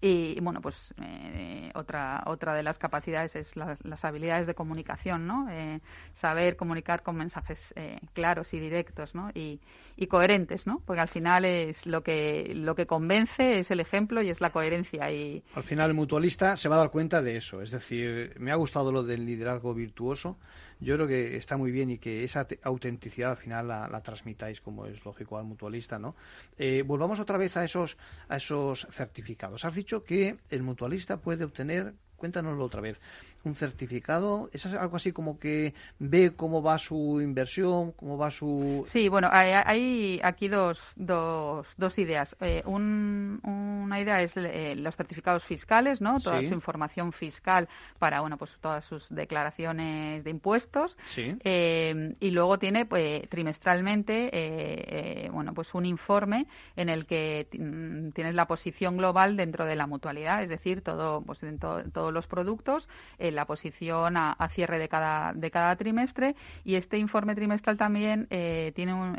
[SPEAKER 10] y bueno, pues eh, otra, otra de las capacidades es las habilidades de comunicación, ¿no? Eh, saber comunicar con mensajes eh, claros y directos, ¿no? Y, y, coherentes, ¿no? Porque al final es lo que, lo que convence es el ejemplo y es la coherencia. Y...
[SPEAKER 2] Al final el mutualista se va a dar cuenta de eso. Es decir, me ha gustado lo del liderazgo virtuoso yo creo que está muy bien y que esa autenticidad al final la, transmitáis, como es lógico, al mutualista, ¿no? Eh, volvamos otra vez a esos, a esos certificados. Has dicho que el mutualista puede obtener, cuéntanoslo otra vez, un certificado? ¿Es algo así como que ve cómo va su inversión, cómo va su...?
[SPEAKER 10] Sí, bueno, hay, aquí dos, dos, dos ideas. Eh, una idea es eh, los certificados fiscales, ¿no? Toda su información fiscal para, bueno, pues todas sus declaraciones de impuestos. Sí. Eh, y luego tiene, pues, trimestralmente, bueno, pues un informe en el que tienes la posición global dentro de la mutualidad, es decir, todo, pues, todo todos los productos, la posición a, cierre de cada, de cada trimestre y este informe trimestral también eh, tiene un,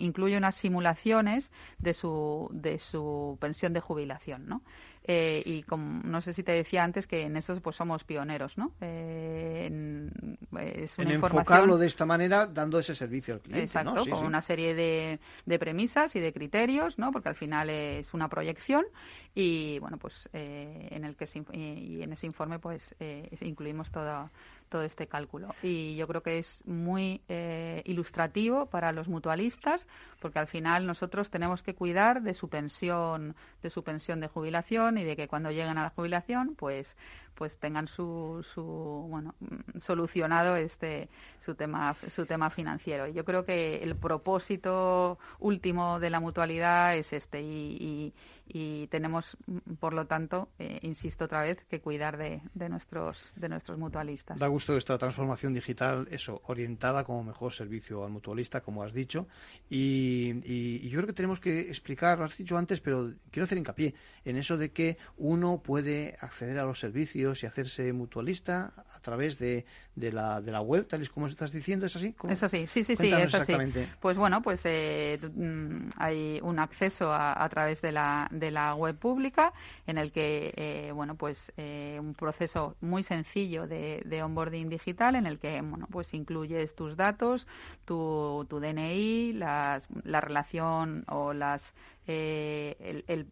[SPEAKER 10] incluye unas simulaciones de su, de su pensión de jubilación, ¿no? Eh, y como, no sé si te decía antes que en eso pues somos pioneros, ¿no?
[SPEAKER 2] Eh, en, es una enfocarlo de esta manera dando ese servicio al cliente,
[SPEAKER 10] Exacto, con una serie de, de, premisas y de criterios, ¿no? Porque al final es una proyección y bueno pues eh, en el que y en ese informe pues incluimos todo todo este cálculo. Y yo creo que es muy eh, ilustrativo para los mutualistas, porque al final nosotros tenemos que cuidar de su pensión, de su pensión de jubilación y de que cuando lleguen a la jubilación, pues pues tengan su, su bueno solucionado este su tema su tema financiero. Yo creo que el propósito último de la mutualidad es este y, y, tenemos por lo tanto eh, insisto otra vez que cuidar de, de, nuestros de nuestros mutualistas.
[SPEAKER 2] Da gusto esta transformación digital eso orientada como mejor servicio al mutualista como has dicho. Y, y yo creo que tenemos que explicar lo has dicho antes pero quiero hacer hincapié en eso de que uno puede acceder a los servicios y hacerse mutualista a través de, de, la, de la web, tal y como estás diciendo, ¿es así?
[SPEAKER 10] Es así, sí, sí, sí, es así. Pues bueno, pues eh, mm, hay un acceso a, través de la, de la web pública en el que, eh, bueno, pues eh, un proceso muy sencillo de, de onboarding digital en el que, bueno, pues incluyes tus datos, tu, tu DNI, las, la relación o las eh, el,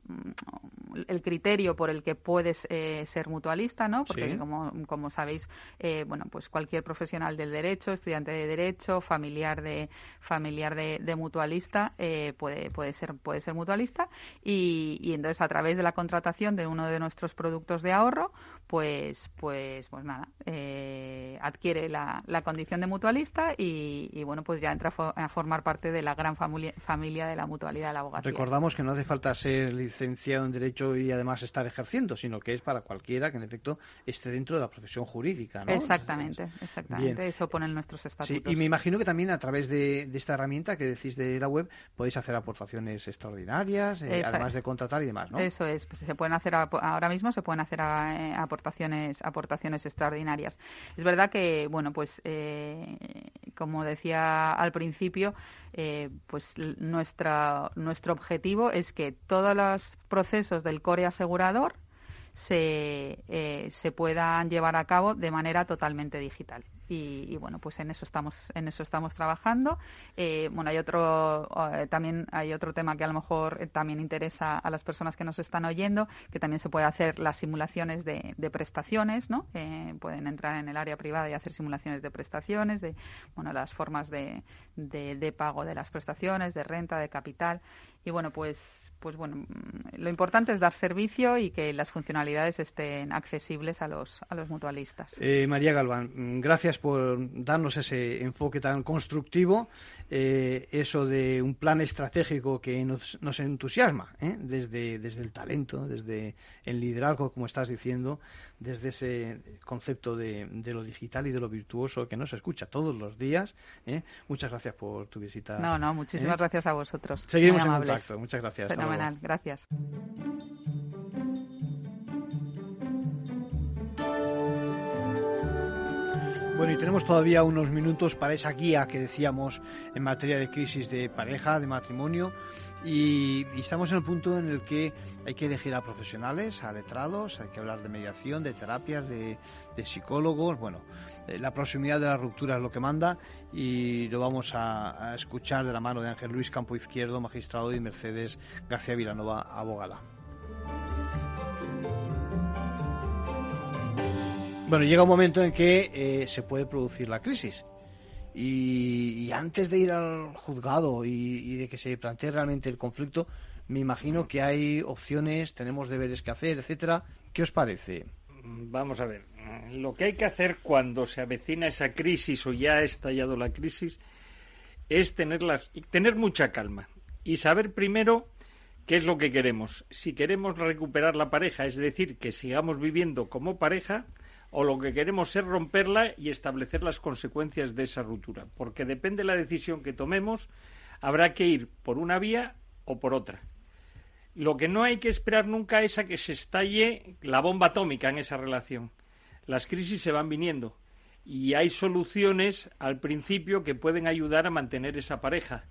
[SPEAKER 10] el, criterio por el que puedes eh, ser mutualista, ¿no? Porque como, como sabéis, eh, bueno, pues cualquier profesional del derecho, estudiante de derecho, familiar de familiar de, mutualista puede puede ser puede ser mutualista. Y, y entonces a través de la contratación de uno de nuestros productos de ahorro, pues pues pues nada, adquiere la, la, condición de mutualista y, y, bueno, pues ya entra a, formar parte de la gran familia, familia de la mutualidad de la abogacía
[SPEAKER 2] que no hace falta ser licenciado en Derecho y además estar ejerciendo, sino que es para cualquiera que en efecto esté dentro de la profesión jurídica. ¿no?
[SPEAKER 10] Exactamente, exactamente. Eso pone en nuestros estatutos.
[SPEAKER 2] y me imagino que también a través de, esta herramienta que decís de la web podéis hacer aportaciones extraordinarias, eh, además de contratar y demás, ¿no?
[SPEAKER 10] Eso es. Pues se pueden hacer ahora mismo se pueden hacer eh, aportaciones aportaciones extraordinarias. Es verdad que bueno pues eh, como decía al principio eh, pues nuestra, nuestro objetivo es que todos los procesos del core asegurador se, eh, se puedan llevar a cabo de manera totalmente digital. Y, bueno pues en eso estamos en eso estamos trabajando. Eh, bueno hay otro eh, también hay otro tema que a lo mejor también interesa a las personas que nos están oyendo que también se puede hacer las simulaciones de, prestaciones no pueden entrar en el área privada y hacer simulaciones de prestaciones de bueno las formas de, de, de pago de las prestaciones de renta de capital. Y bueno pues pues bueno, mm, lo importante es dar servicio y que las funcionalidades estén accesibles a los, a los mutualistas.
[SPEAKER 2] Eh, María Galván, gracias por darnos ese enfoque tan constructivo, eh, eso de un plan estratégico que nos, nos entusiasma, ¿eh? desde, desde el talento, desde el liderazgo, como estás diciendo, desde ese concepto de, de lo digital y de lo virtuoso que nos escucha todos los días. Muchas gracias por tu visita.
[SPEAKER 10] No, no, muchísimas gracias a vosotros.
[SPEAKER 2] Seguimos en contacto. Muchas gracias.
[SPEAKER 10] Gracias.
[SPEAKER 2] Bueno, y tenemos todavía unos minutos para esa guía que decíamos en materia de crisis de pareja, de matrimonio, y, estamos en el punto en el que hay que elegir a profesionales, a letrados, hay que hablar de mediación, de terapias, de, psicólogos. Bueno, eh, la proximidad de la ruptura es lo que manda y lo vamos a, escuchar de la mano de Ángel Luis Campo Izquierdo, magistrado, y Mercedes García Vilanova, abogada. Bueno, llega un momento en que eh, se puede producir la crisis y, antes de ir al juzgado y, de que se plantee realmente el conflicto, me imagino que hay opciones, tenemos deberes que hacer, etcétera. ¿Qué os parece?
[SPEAKER 11] Vamos a ver, lo que hay que hacer cuando se avecina esa crisis o ya ha estallado la crisis es tener, tener mucha calma y saber primero qué es lo que queremos. Si queremos recuperar la pareja, es decir, que sigamos viviendo como pareja, o lo que queremos es romperla y establecer las consecuencias de esa ruptura, porque depende de la decisión que tomemos, habrá que ir por una vía o por otra. Lo que no hay que esperar nunca es a que se estalle la bomba atómica en esa relación. Las crisis se van viniendo y hay soluciones al principio que pueden ayudar a mantener esa pareja.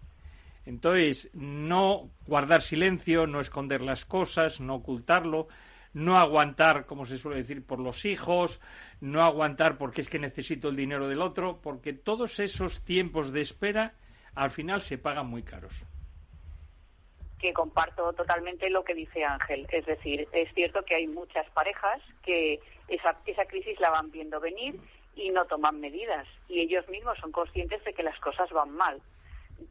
[SPEAKER 11] Entonces, no guardar silencio, no esconder las cosas, no ocultarlo, no aguantar, como se suele decir, por los hijos, no aguantar porque es que necesito el dinero del otro, porque todos esos tiempos de espera al final se pagan muy caros
[SPEAKER 12] que comparto totalmente lo que dice Ángel. Es decir, es cierto que hay muchas parejas que esa, esa crisis la van viendo venir y no toman medidas. Y ellos mismos son conscientes de que las cosas van mal.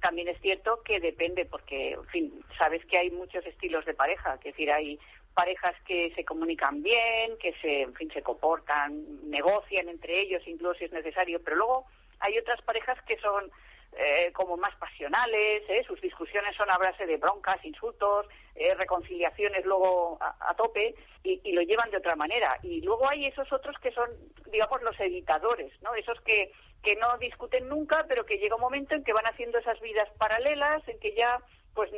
[SPEAKER 12] También es cierto que depende, porque, en fin, sabes que hay muchos estilos de pareja. Es decir, hay parejas que se comunican bien, que se, en fin, se comportan, negocian entre ellos, incluso si es necesario, pero luego hay otras parejas que son eh, como más pasionales, ¿eh? sus discusiones son a base de broncas, insultos, eh, reconciliaciones luego a, tope y, lo llevan de otra manera. Y luego hay esos otros que son, digamos, los editadores, ¿no? Esos que, que no discuten nunca, pero que llega un momento en que van haciendo esas vidas paralelas, en que ya pues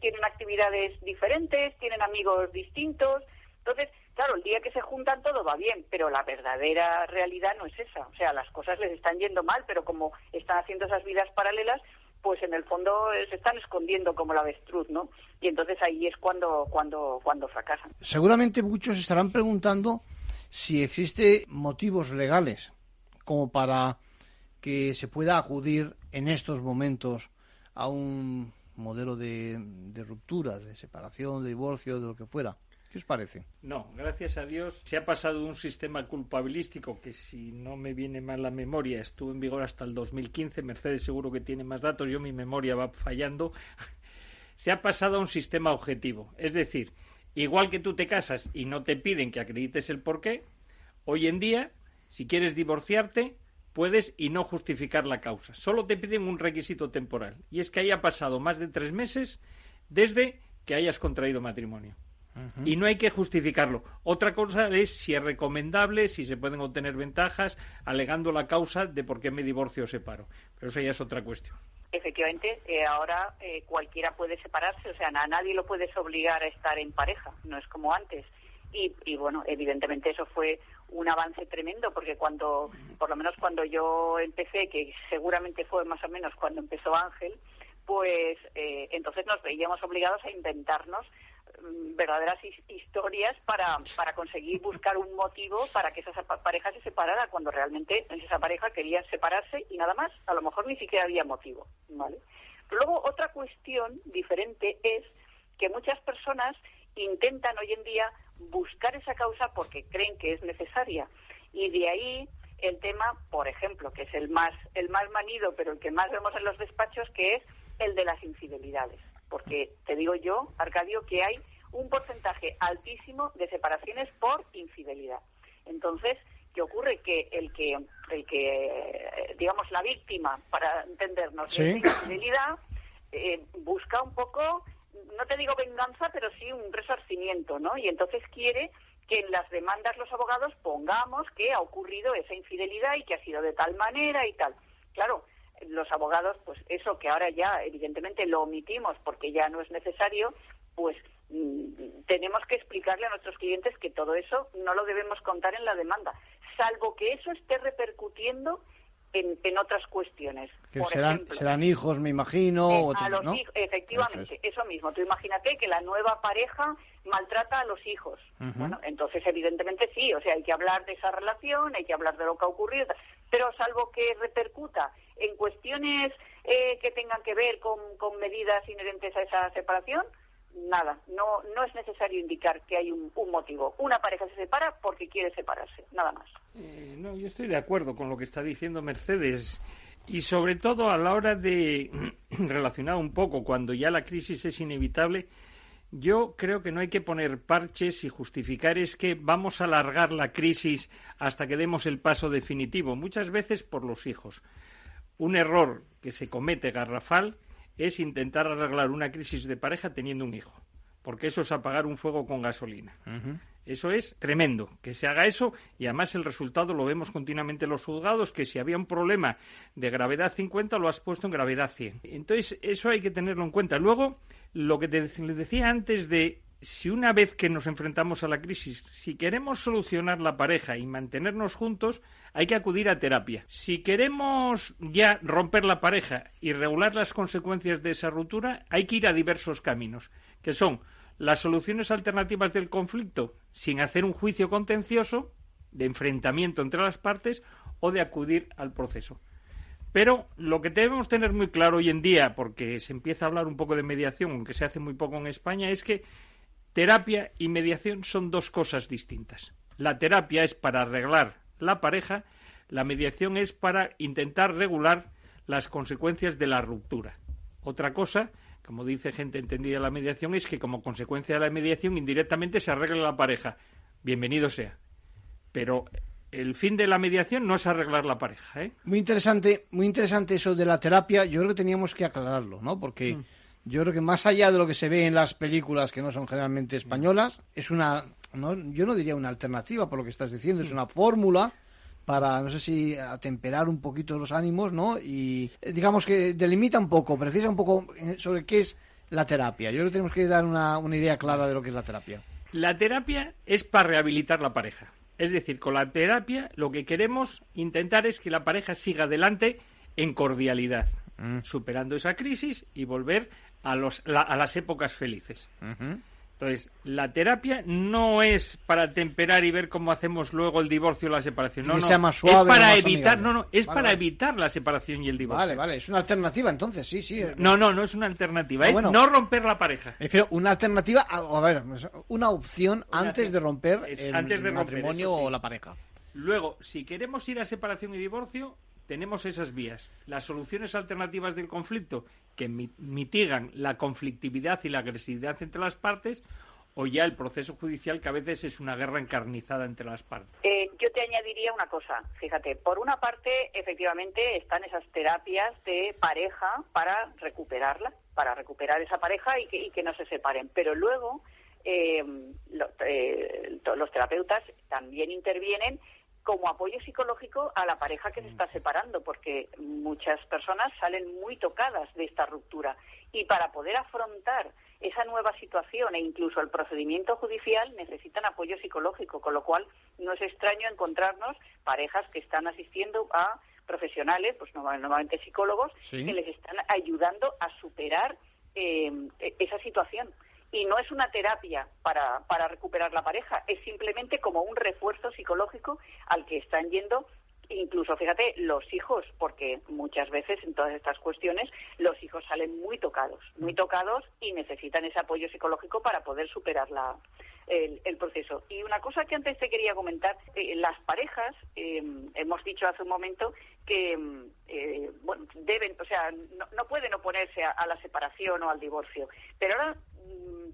[SPEAKER 12] tienen actividades diferentes, tienen amigos distintos. Entonces, Claro, el día que se juntan todo va bien, pero la verdadera realidad no es esa. O sea, las cosas les están yendo mal, pero como están haciendo esas vidas paralelas, pues en el fondo eh, se están escondiendo como la avestruz, ¿no? Y entonces ahí es cuando, cuando, cuando fracasan.
[SPEAKER 2] Seguramente muchos estarán preguntando si existe motivos legales como para que se pueda acudir en estos momentos a un modelo de, de ruptura, de separación, de divorcio, de lo que fuera. ¿Qué os parece?
[SPEAKER 11] No, gracias a Dios se ha pasado de un sistema culpabilístico que, si no me viene mal la memoria, estuvo en vigor hasta el 2015. Mercedes seguro que tiene más datos, yo mi memoria va fallando. se ha pasado a un sistema objetivo. Es decir, igual que tú te casas y no te piden que acredites el porqué, hoy en día, si quieres divorciarte, puedes y no justificar la causa. Solo te piden un requisito temporal. Y es que haya pasado más de tres meses desde que hayas contraído matrimonio. Y no hay que justificarlo. Otra cosa es si es recomendable, si se pueden obtener ventajas, alegando la causa de por qué me divorcio o separo. Pero eso ya es otra cuestión.
[SPEAKER 12] Efectivamente, eh, ahora eh, cualquiera puede separarse, o sea, a nadie lo puedes obligar a estar en pareja, no es como antes. Y, y, bueno, evidentemente eso fue un avance tremendo porque cuando, por lo menos cuando yo empecé, que seguramente fue más o menos cuando empezó Ángel, pues eh, entonces nos veíamos obligados a inventarnos Mm, verdaderas historias para, para conseguir buscar un motivo para que esa pareja se separara cuando realmente esa pareja quería separarse y nada más, a lo mejor ni siquiera había motivo, ¿vale? Pero luego otra cuestión diferente es que muchas personas intentan hoy en día buscar esa causa porque creen que es necesaria y de ahí el tema, por ejemplo, que es el más el más manido, pero el que más vemos en los despachos, que es el de las infidelidades porque te digo yo, Arcadio, que hay un porcentaje altísimo de separaciones por infidelidad. Entonces, ¿qué ocurre? Que el que, el que digamos, la víctima, para entendernos, de infidelidad, eh, busca un poco, no te digo venganza, pero sí un resarcimiento, ¿no? Y entonces quiere que en las demandas los abogados pongamos que ha ocurrido esa infidelidad y que ha sido de tal manera y tal. Claro, los abogados, pues eso que ahora ya evidentemente lo omitimos porque ya no es necesario, pues mm, tenemos que explicarle a nuestros clientes que todo eso no lo debemos contar en la demanda, salvo que eso esté repercutiendo en, otras cuestiones.
[SPEAKER 2] Que serán, serán hijos, me imagino.
[SPEAKER 12] Eh, a los hijos, efectivamente, eso, mismo. Tú imagínate que la nueva pareja maltrata a los hijos. Bueno, entonces evidentemente sí, o sea, hay que hablar de esa relación, hay que hablar de lo que ha ocurrido, pero salvo que repercuta en cuestiones eh, que tengan que ver con, con medidas inherentes a esa separación, nada, no, no es necesario indicar que hay un, motivo. Una pareja se separa porque quiere separarse, nada más.
[SPEAKER 11] Eh, no, yo estoy de acuerdo con lo que está diciendo Mercedes. Y sobre todo a la hora de relacionar un poco, cuando ya la crisis es inevitable, yo creo que no hay que poner parches y justificar es que vamos a alargar la crisis hasta que demos el paso definitivo, muchas veces por los hijos. Un error que se comete garrafal es intentar arreglar una crisis de pareja teniendo un hijo, porque eso es apagar un fuego con gasolina. Eso es tremendo, que se haga eso y además el resultado lo vemos continuamente en los juzgados, que si había un problema de gravedad 50 lo has puesto en gravedad 100. Entonces, eso hay que tenerlo en cuenta. Luego, lo que te decía antes de si una vez que nos enfrentamos a la crisis, si queremos solucionar la pareja y mantenernos juntos, hay que acudir a terapia. Si queremos ya romper la pareja y regular las consecuencias de esa ruptura, hay que ir a diversos caminos, que son las soluciones alternativas del conflicto sin hacer un juicio contencioso de enfrentamiento entre las partes o de acudir al proceso. Pero lo que debemos tener muy claro hoy en día, porque se empieza a hablar un poco de mediación, aunque se hace muy poco en España, es que terapia y mediación son dos cosas distintas. La terapia es para arreglar la pareja, la mediación es para intentar regular las consecuencias de la ruptura. Otra cosa como dice gente entendida la mediación, es que como consecuencia de la mediación indirectamente se arregla la pareja. Bienvenido sea. Pero el fin de la mediación no es arreglar la pareja. ¿eh?
[SPEAKER 2] Muy interesante, muy interesante eso de la terapia. Yo creo que teníamos que aclararlo, ¿no? Porque mm. Yo creo que más allá de lo que se ve en las películas que no son generalmente españolas, es una, no, yo no diría una alternativa por lo que estás diciendo, es mm. una fórmula para, no sé si, atemperar un poquito los ánimos, ¿no? Y eh, digamos que delimita un poco, precisa un poco eh, sobre qué es la terapia. Yo creo que tenemos que dar una, una idea clara de lo que es la terapia.
[SPEAKER 11] La terapia es para rehabilitar la pareja. Es decir, con la terapia lo que queremos intentar es que la pareja siga adelante en cordialidad, mm. superando esa crisis y volver a, los, a las épocas felices. Entonces, la terapia no es para temperar y ver cómo hacemos luego el divorcio o la separación. No, no. es para evitar, no, no, es para evitar la separación y el divorcio.
[SPEAKER 2] Vale, vale, es una alternativa entonces, sí, sí.
[SPEAKER 11] No, no, no es una alternativa, ah, es no romper la pareja.
[SPEAKER 2] Prefiero una alternativa, a, ver, una opción antes de romper el matrimonio o la pareja.
[SPEAKER 11] Luego, si queremos ir a separación y divorcio, tenemos esas vías. Las soluciones alternativas del conflicto que mitigan la conflictividad y la agresividad entre las partes o ya el proceso judicial que a veces es una guerra encarnizada entre las partes.
[SPEAKER 12] Eh, yo te añadiría una cosa, fíjate, por una parte efectivamente están esas terapias de pareja para recuperarla, para recuperar esa pareja y que, no se separen, pero luego eh, eh, los terapeutas también intervienen como apoyo psicológico a la pareja que se está separando, porque muchas personas salen muy tocadas de esta ruptura. Y para poder afrontar esa nueva situación e incluso el procedimiento judicial necesitan apoyo psicológico, con lo cual no es extraño encontrarnos parejas que están asistiendo a profesionales, pues normalmente psicólogos, que les están ayudando a superar eh, e-, esa situación y no es una terapia para, para recuperar la pareja, es simplemente como un refuerzo psicológico al que están yendo incluso, fíjate, los hijos, porque muchas veces en todas estas cuestiones los hijos salen muy tocados, muy tocados y necesitan ese apoyo psicológico para poder superar la, el, proceso. Y una cosa que antes te quería comentar, eh, las parejas, em, hemos dicho hace un momento que em, eh, bueno, deben, o sea, no, pueden oponerse a, la separación o al divorcio, pero ahora mm,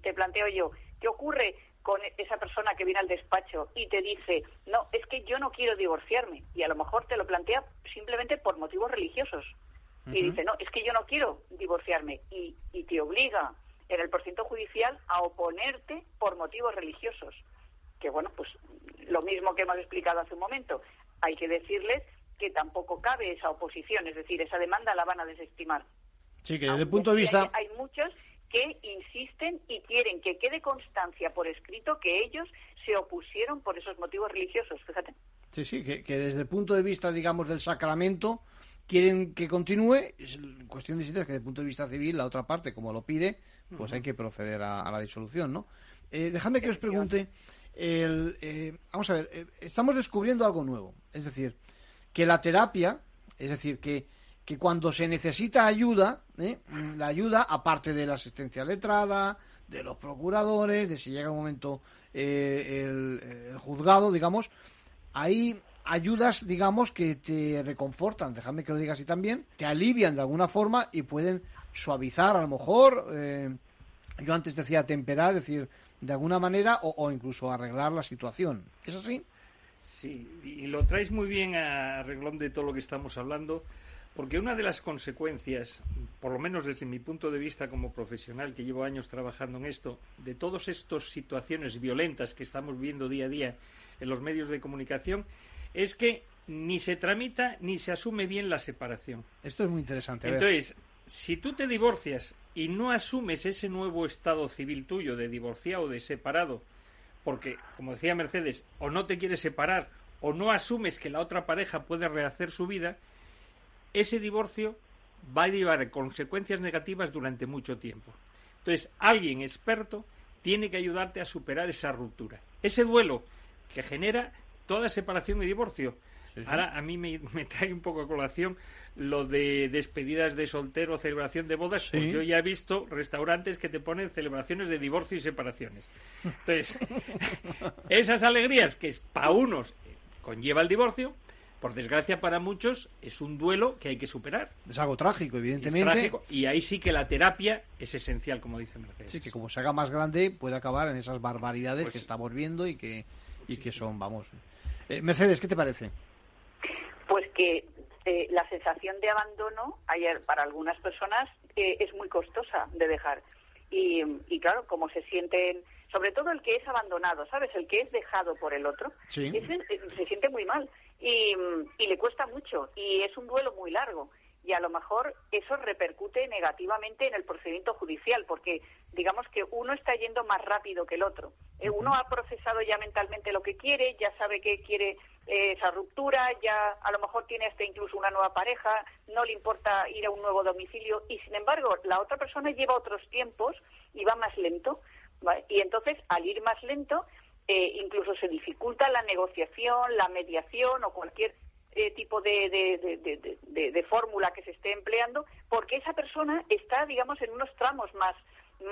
[SPEAKER 12] te planteo yo, ¿qué ocurre con esa persona que viene al despacho y te dice, no, es que yo no quiero divorciarme, y a lo mejor te lo plantea simplemente por motivos religiosos. Y dice, no, es que yo no quiero divorciarme, y, y te obliga en el procedimiento judicial a oponerte por motivos religiosos. Que bueno, pues lo mismo que hemos explicado hace un momento. Hay que decirles que tampoco cabe esa oposición, es decir, esa demanda la van a desestimar.
[SPEAKER 2] Sí, que desde el punto de vista.
[SPEAKER 12] Hay, muchos que insisten y quieren que quede constancia por escrito que ellos se opusieron por esos motivos religiosos, fíjate.
[SPEAKER 2] Sí, sí, que, que desde el punto de vista, digamos, del sacramento, quieren que continúe. Es cuestión de que desde el punto de vista civil, la otra parte, como lo pide, pues hay que proceder a, la disolución, ¿no? Eh, dejadme que os pregunte, el, eh, vamos a ver, eh, estamos descubriendo algo nuevo, es decir, que la terapia, es decir, que, que cuando se necesita ayuda, ¿eh? la ayuda, aparte de la asistencia letrada, de los procuradores, de si llega un momento el, el, juzgado, digamos, hay ayudas, digamos, que te reconfortan, déjame que lo diga así también, te alivian de alguna forma y pueden suavizar a lo mejor, eh, yo antes decía temperar, es decir, de alguna manera o, incluso arreglar la situación. ¿Es así?
[SPEAKER 11] Sí, y lo traes muy bien a reglón de todo lo que estamos hablando, porque una de las consecuencias por lo menos desde mi punto de vista como profesional que llevo años trabajando en esto, de todas estas situaciones violentas que estamos viendo día a día en los medios de comunicación, es que ni se tramita ni se asume bien la separación.
[SPEAKER 2] Esto es muy interesante.
[SPEAKER 11] Entonces, si tú te divorcias y no asumes ese nuevo estado civil tuyo de divorciado o de separado, porque, como decía Mercedes, o no te quieres separar o no asumes que la otra pareja puede rehacer su vida, ese divorcio va a llevar consecuencias negativas durante mucho tiempo. Entonces, alguien experto tiene que ayudarte a superar esa ruptura. Ese duelo que genera toda separación y divorcio. Ahora, a mí me, trae un poco a colación lo de despedidas de soltero, celebración de bodas, pues yo ya he visto restaurantes que te ponen celebraciones de divorcio y separaciones. Entonces, esas alegrías que para unos conlleva el divorcio, por desgracia para muchos es un duelo que hay que superar.
[SPEAKER 2] Es algo trágico, evidentemente.
[SPEAKER 11] y ahí sí que la terapia es esencial, como dice Mercedes.
[SPEAKER 2] Sí, que como se haga más grande puede acabar en esas barbaridades pues que estamos viendo y que, y que son, vamos. Eh, Mercedes, ¿qué te parece?
[SPEAKER 12] Pues que eh, la sensación de abandono ayer para algunas personas eh, es muy costosa de dejar. Y, y, claro, como se sienten, sobre todo el que es abandonado, ¿sabes? El que es dejado por el otro, se siente muy mal y, y le cuesta mucho y es un duelo muy largo y a lo mejor eso repercute negativamente en el procedimiento judicial, porque digamos que uno está yendo más rápido que el otro. Eh, uno ha procesado ya mentalmente lo que quiere, ya sabe que quiere eh, esa ruptura, ya a lo mejor tiene hasta incluso una nueva pareja, no le importa ir a un nuevo domicilio y sin embargo la otra persona lleva otros tiempos y va más lento. Y entonces al ir más lento eh, incluso se dificulta la negociación, la mediación o cualquier eh, tipo de, de, de, fórmula que se esté empleando, porque esa persona está, digamos, en unos tramos más,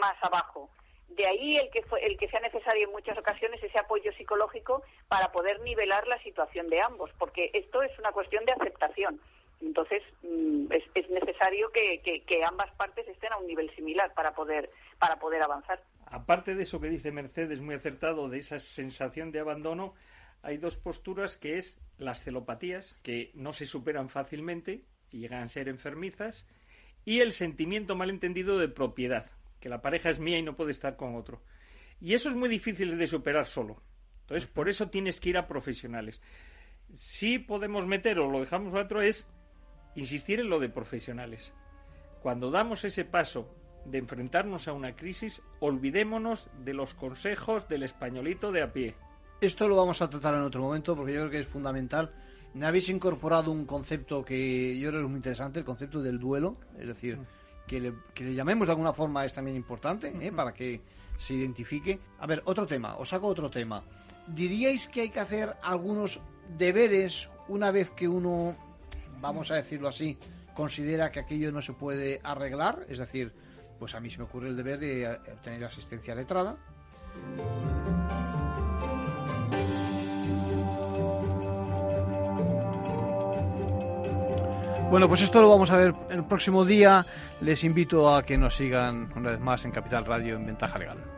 [SPEAKER 12] más abajo. De ahí el que, fue, el que sea necesario en muchas ocasiones ese apoyo psicológico para poder nivelar la situación de ambos, porque esto es una cuestión de aceptación. Entonces, mm, es, es necesario que, que, que, ambas partes estén a un nivel similar para poder, para poder avanzar.
[SPEAKER 11] Aparte de eso que dice Mercedes, muy acertado, de esa sensación de abandono, hay dos posturas que es las celopatías, que no se superan fácilmente y llegan a ser enfermizas, y el sentimiento malentendido de propiedad, que la pareja es mía y no puede estar con otro. Y eso es muy difícil de superar solo. Entonces, por eso tienes que ir a profesionales. Si podemos meter o lo dejamos otro es insistir en lo de profesionales. Cuando damos ese paso de enfrentarnos a una crisis, olvidémonos de los consejos del españolito de a pie.
[SPEAKER 2] Esto lo vamos a tratar en otro momento porque yo creo que es fundamental. Me habéis incorporado un concepto que yo creo que es muy interesante, el concepto del duelo, es decir, mm. que, le, llamemos de alguna forma es también importante ¿eh? para que se identifique. A ver, otro tema, os hago otro tema. ¿Diríais que hay que hacer algunos deberes una vez que uno, vamos a decirlo así, considera que aquello no se puede arreglar? Es decir, pues a mí se me ocurre el deber de eh, obtener asistencia letrada. Bueno, pues esto lo vamos a ver el próximo día. Les invito a que nos sigan una vez más en Capital Radio en Ventaja Legal.